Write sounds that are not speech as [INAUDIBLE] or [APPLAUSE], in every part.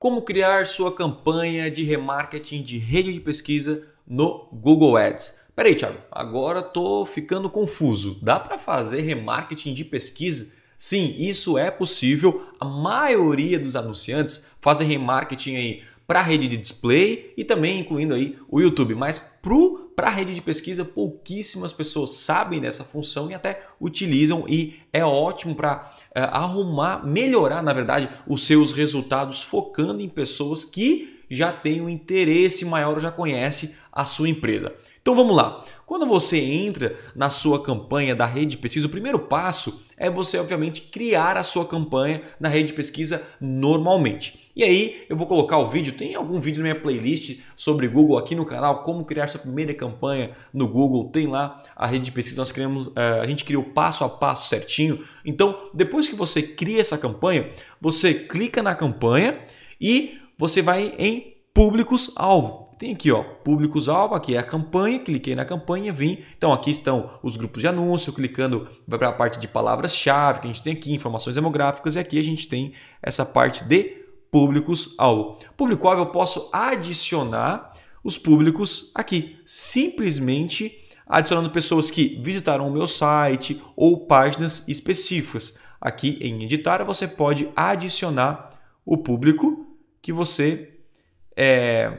Como criar sua campanha de remarketing de rede de pesquisa no Google Ads. Peraí, Thiago, agora tô ficando confuso. Dá para fazer remarketing de pesquisa? Sim, isso é possível. A maioria dos anunciantes fazem remarketing aí para a rede de display e também incluindo aí o YouTube, mas para a rede de pesquisa, pouquíssimas pessoas sabem dessa função e até utilizam e é ótimo para uh, eh, arrumar, melhorar, na verdade, os seus resultados focando em pessoas que já têm um interesse maior, já conhece a sua empresa. Então vamos lá. Quando você entra na sua campanha da rede de pesquisa, o primeiro passo é você, obviamente, criar a sua campanha na rede de pesquisa normalmente. E aí eu vou colocar o vídeo, tem algum vídeo na minha playlist sobre Google aqui no canal, como criar sua primeira campanha no Google, tem lá a rede de pesquisa, nós criamos, eh, a gente cria o passo a passo certinho. Então, depois que você cria essa campanha, você clica na campanha e você vai em públicos-alvo tem aqui, ó, públicos-alvo, aqui é a campanha, cliquei na campanha, vim. Então aqui estão os grupos de anúncio, clicando vai para a parte de palavras-chave que a gente tem aqui, informações demográficas, e aqui a gente tem essa parte de públicos-alvo. Público-alvo eu posso adicionar os públicos aqui, simplesmente adicionando pessoas que visitaram o meu site ou páginas específicas. Aqui em editar você pode adicionar o público que você é,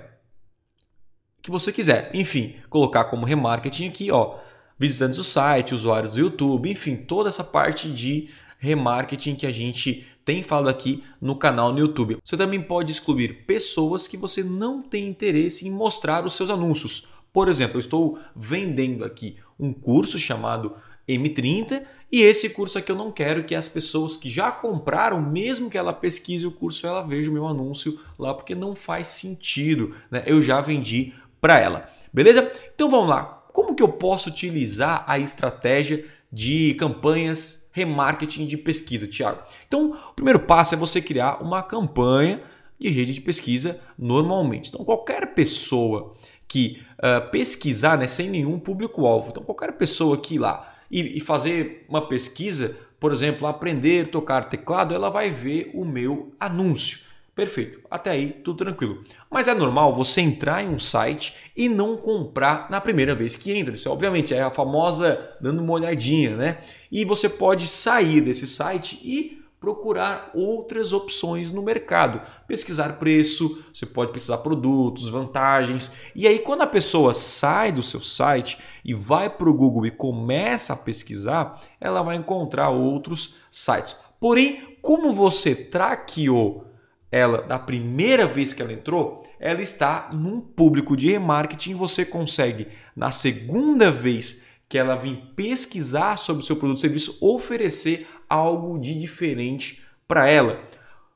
que você quiser. Enfim, colocar como remarketing aqui, ó, visitantes do site, usuários do YouTube, enfim, toda essa parte de remarketing que a gente tem falado aqui no canal no YouTube. Você também pode excluir pessoas que você não tem interesse em mostrar os seus anúncios. Por exemplo, eu estou vendendo aqui um curso chamado M30 e esse curso aqui eu não quero que as pessoas que já compraram, mesmo que ela pesquise o curso, ela veja o meu anúncio lá porque não faz sentido. Né? Eu já vendi para ela. Beleza? Então vamos lá. Como que eu posso utilizar a estratégia de campanhas remarketing de pesquisa, Thiago? Então, o primeiro passo é você criar uma campanha de rede de pesquisa normalmente. Então, qualquer pessoa que uh, pesquisar né, sem nenhum público-alvo, então qualquer pessoa que ir lá e, e fazer uma pesquisa, por exemplo, aprender a tocar teclado, ela vai ver o meu anúncio. Perfeito, até aí tudo tranquilo. Mas é normal você entrar em um site e não comprar na primeira vez que entra. Isso obviamente é a famosa dando uma olhadinha, né? E você pode sair desse site e procurar outras opções no mercado, pesquisar preço, você pode pesquisar produtos, vantagens. E aí quando a pessoa sai do seu site e vai para o Google e começa a pesquisar, ela vai encontrar outros sites. Porém, como você traqueou ela da primeira vez que ela entrou, ela está num público de remarketing. Você consegue, na segunda vez que ela vir pesquisar sobre o seu produto ou serviço, oferecer algo de diferente para ela.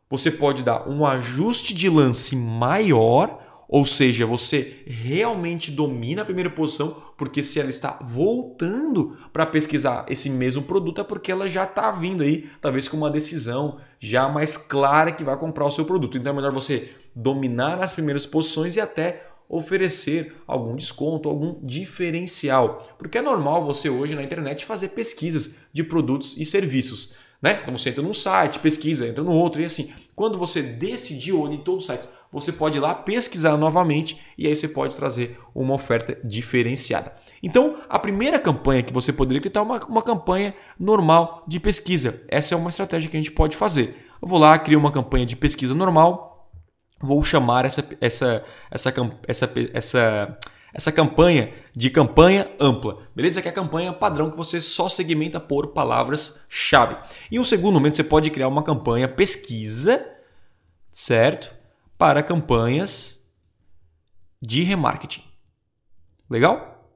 Você pode dar um ajuste de lance maior ou seja, você realmente domina a primeira posição, porque se ela está voltando para pesquisar esse mesmo produto, é porque ela já está vindo aí, talvez com uma decisão já mais clara que vai comprar o seu produto. Então é melhor você dominar as primeiras posições e até oferecer algum desconto, algum diferencial. Porque é normal você hoje na internet fazer pesquisas de produtos e serviços. Né? Então você entra num site, pesquisa, entra no outro e assim. Quando você decidiu em todos os sites, você pode ir lá pesquisar novamente e aí você pode trazer uma oferta diferenciada. Então, a primeira campanha que você poderia criar é uma, uma campanha normal de pesquisa. Essa é uma estratégia que a gente pode fazer. Eu vou lá, crio uma campanha de pesquisa normal, vou chamar essa, essa, essa, essa, essa essa campanha de campanha ampla, beleza? Que é a campanha padrão que você só segmenta por palavras-chave. E um segundo momento você pode criar uma campanha pesquisa, certo? Para campanhas de remarketing. Legal?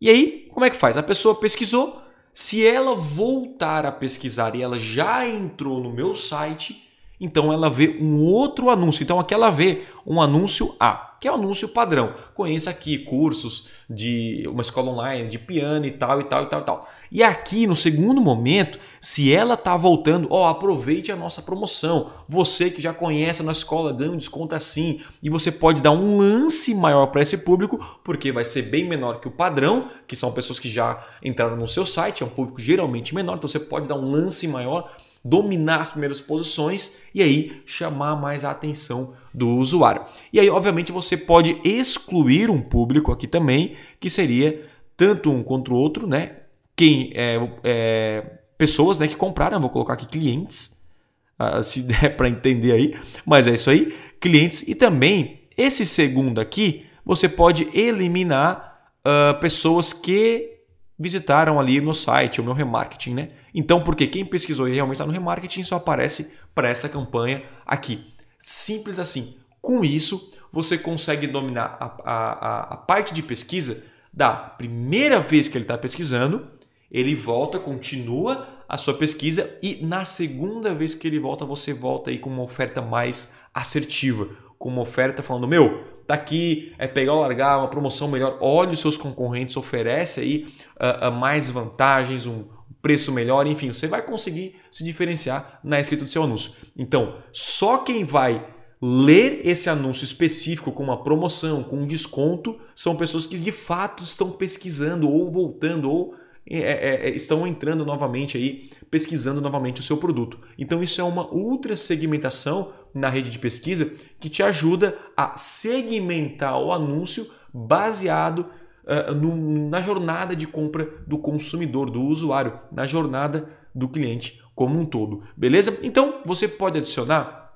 E aí, como é que faz? A pessoa pesquisou, se ela voltar a pesquisar e ela já entrou no meu site, então ela vê um outro anúncio. Então aqui ela vê um anúncio A que é o anúncio padrão. Conheça aqui cursos de uma escola online de piano e tal e tal e tal e tal. E aqui no segundo momento, se ela está voltando, ó, aproveite a nossa promoção. Você que já conhece a nossa escola, dando um desconto assim, e você pode dar um lance maior para esse público, porque vai ser bem menor que o padrão, que são pessoas que já entraram no seu site, é um público geralmente menor, então você pode dar um lance maior dominar as primeiras posições e aí chamar mais a atenção do usuário. E aí, obviamente, você pode excluir um público aqui também, que seria tanto um contra o outro, né? Quem é, é pessoas né, que compraram, vou colocar aqui clientes, uh, [LAUGHS] se der para entender aí, mas é isso aí, clientes e também esse segundo aqui você pode eliminar uh, pessoas que visitaram ali no site, o meu remarketing, né? Então, porque quem pesquisou e realmente está no remarketing só aparece para essa campanha aqui. Simples assim. Com isso, você consegue dominar a, a, a parte de pesquisa da primeira vez que ele está pesquisando, ele volta, continua a sua pesquisa e na segunda vez que ele volta, você volta aí com uma oferta mais assertiva, com uma oferta falando, meu, daqui é pegar ou largar, uma promoção melhor, olhe os seus concorrentes, oferece aí uh, uh, mais vantagens, um preço melhor, enfim, você vai conseguir se diferenciar na escrita do seu anúncio. Então, só quem vai ler esse anúncio específico com uma promoção, com um desconto, são pessoas que de fato estão pesquisando ou voltando ou é, é, é, estão entrando novamente aí, pesquisando novamente o seu produto. Então isso é uma ultra segmentação na rede de pesquisa que te ajuda a segmentar o anúncio baseado uh, no, na jornada de compra do consumidor, do usuário, na jornada do cliente como um todo. Beleza? Então você pode adicionar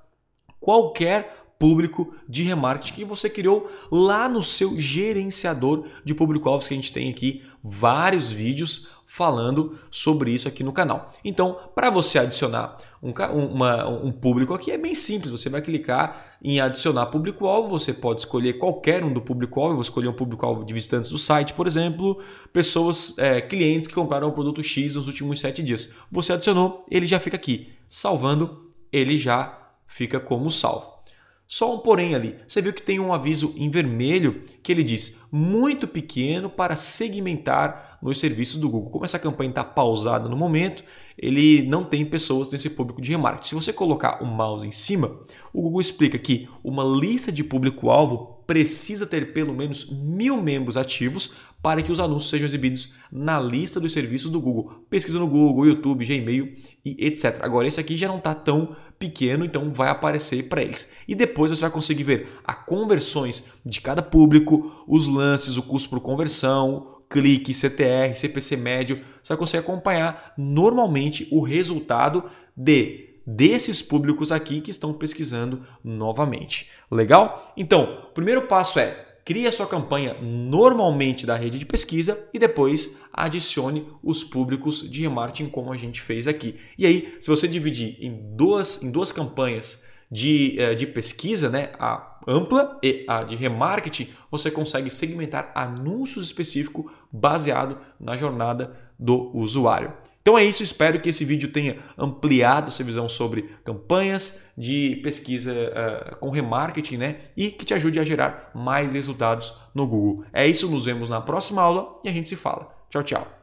qualquer público de remarketing que você criou lá no seu gerenciador de público-alvos que a gente tem aqui vários vídeos falando sobre isso aqui no canal. Então, para você adicionar um, uma, um público aqui é bem simples. Você vai clicar em adicionar público-alvo. Você pode escolher qualquer um do público-alvo. Vou escolher um público-alvo de visitantes do site, por exemplo, pessoas, é, clientes que compraram o produto X nos últimos sete dias. Você adicionou, ele já fica aqui. Salvando, ele já fica como salvo. Só um porém ali. Você viu que tem um aviso em vermelho que ele diz muito pequeno para segmentar nos serviços do Google. Como essa campanha está pausada no momento, ele não tem pessoas nesse público de remarketing. Se você colocar o mouse em cima, o Google explica que uma lista de público-alvo precisa ter pelo menos mil membros ativos para que os anúncios sejam exibidos na lista dos serviços do Google. Pesquisa no Google, YouTube, Gmail e etc. Agora, esse aqui já não está tão pequeno, então vai aparecer para eles. E depois você vai conseguir ver as conversões de cada público, os lances, o custo por conversão, clique, CTR, CPC médio. Você vai conseguir acompanhar normalmente o resultado de desses públicos aqui que estão pesquisando novamente. Legal? Então, o primeiro passo é crie a sua campanha normalmente da rede de pesquisa e depois adicione os públicos de remarketing como a gente fez aqui. E aí, se você dividir em duas, em duas campanhas de, eh, de pesquisa, né, a ampla e a de remarketing, você consegue segmentar anúncios específicos baseado na jornada do usuário. Então é isso, espero que esse vídeo tenha ampliado sua visão sobre campanhas de pesquisa uh, com remarketing né? e que te ajude a gerar mais resultados no Google. É isso, nos vemos na próxima aula e a gente se fala. Tchau, tchau.